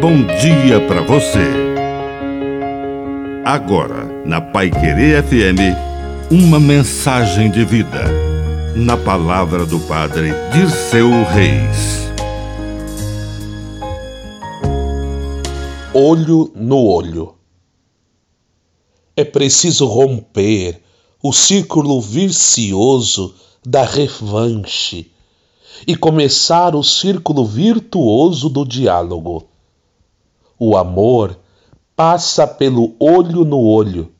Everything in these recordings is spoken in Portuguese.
bom dia para você. Agora, na Pai Querer FM, uma mensagem de vida. Na palavra do Padre Dirceu Reis. Olho no olho. É preciso romper o círculo vicioso da revanche e começar o círculo virtuoso do diálogo. O amor passa pelo olho no olho,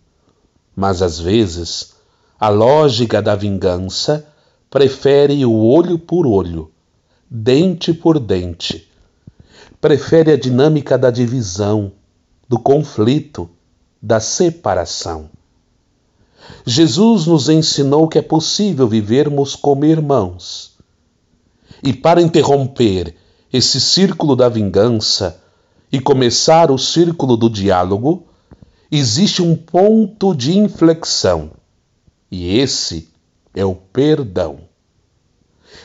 mas às vezes a lógica da vingança prefere o olho por olho, dente por dente. Prefere a dinâmica da divisão, do conflito, da separação. Jesus nos ensinou que é possível vivermos como irmãos. E para interromper esse círculo da vingança e começar o círculo do diálogo, existe um ponto de inflexão. E esse é o perdão.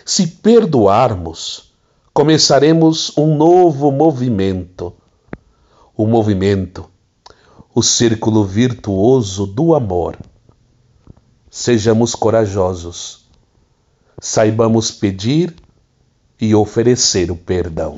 Se perdoarmos, começaremos um novo movimento. O movimento, o círculo virtuoso do amor sejamos corajosos, saibamos pedir e oferecer o perdão.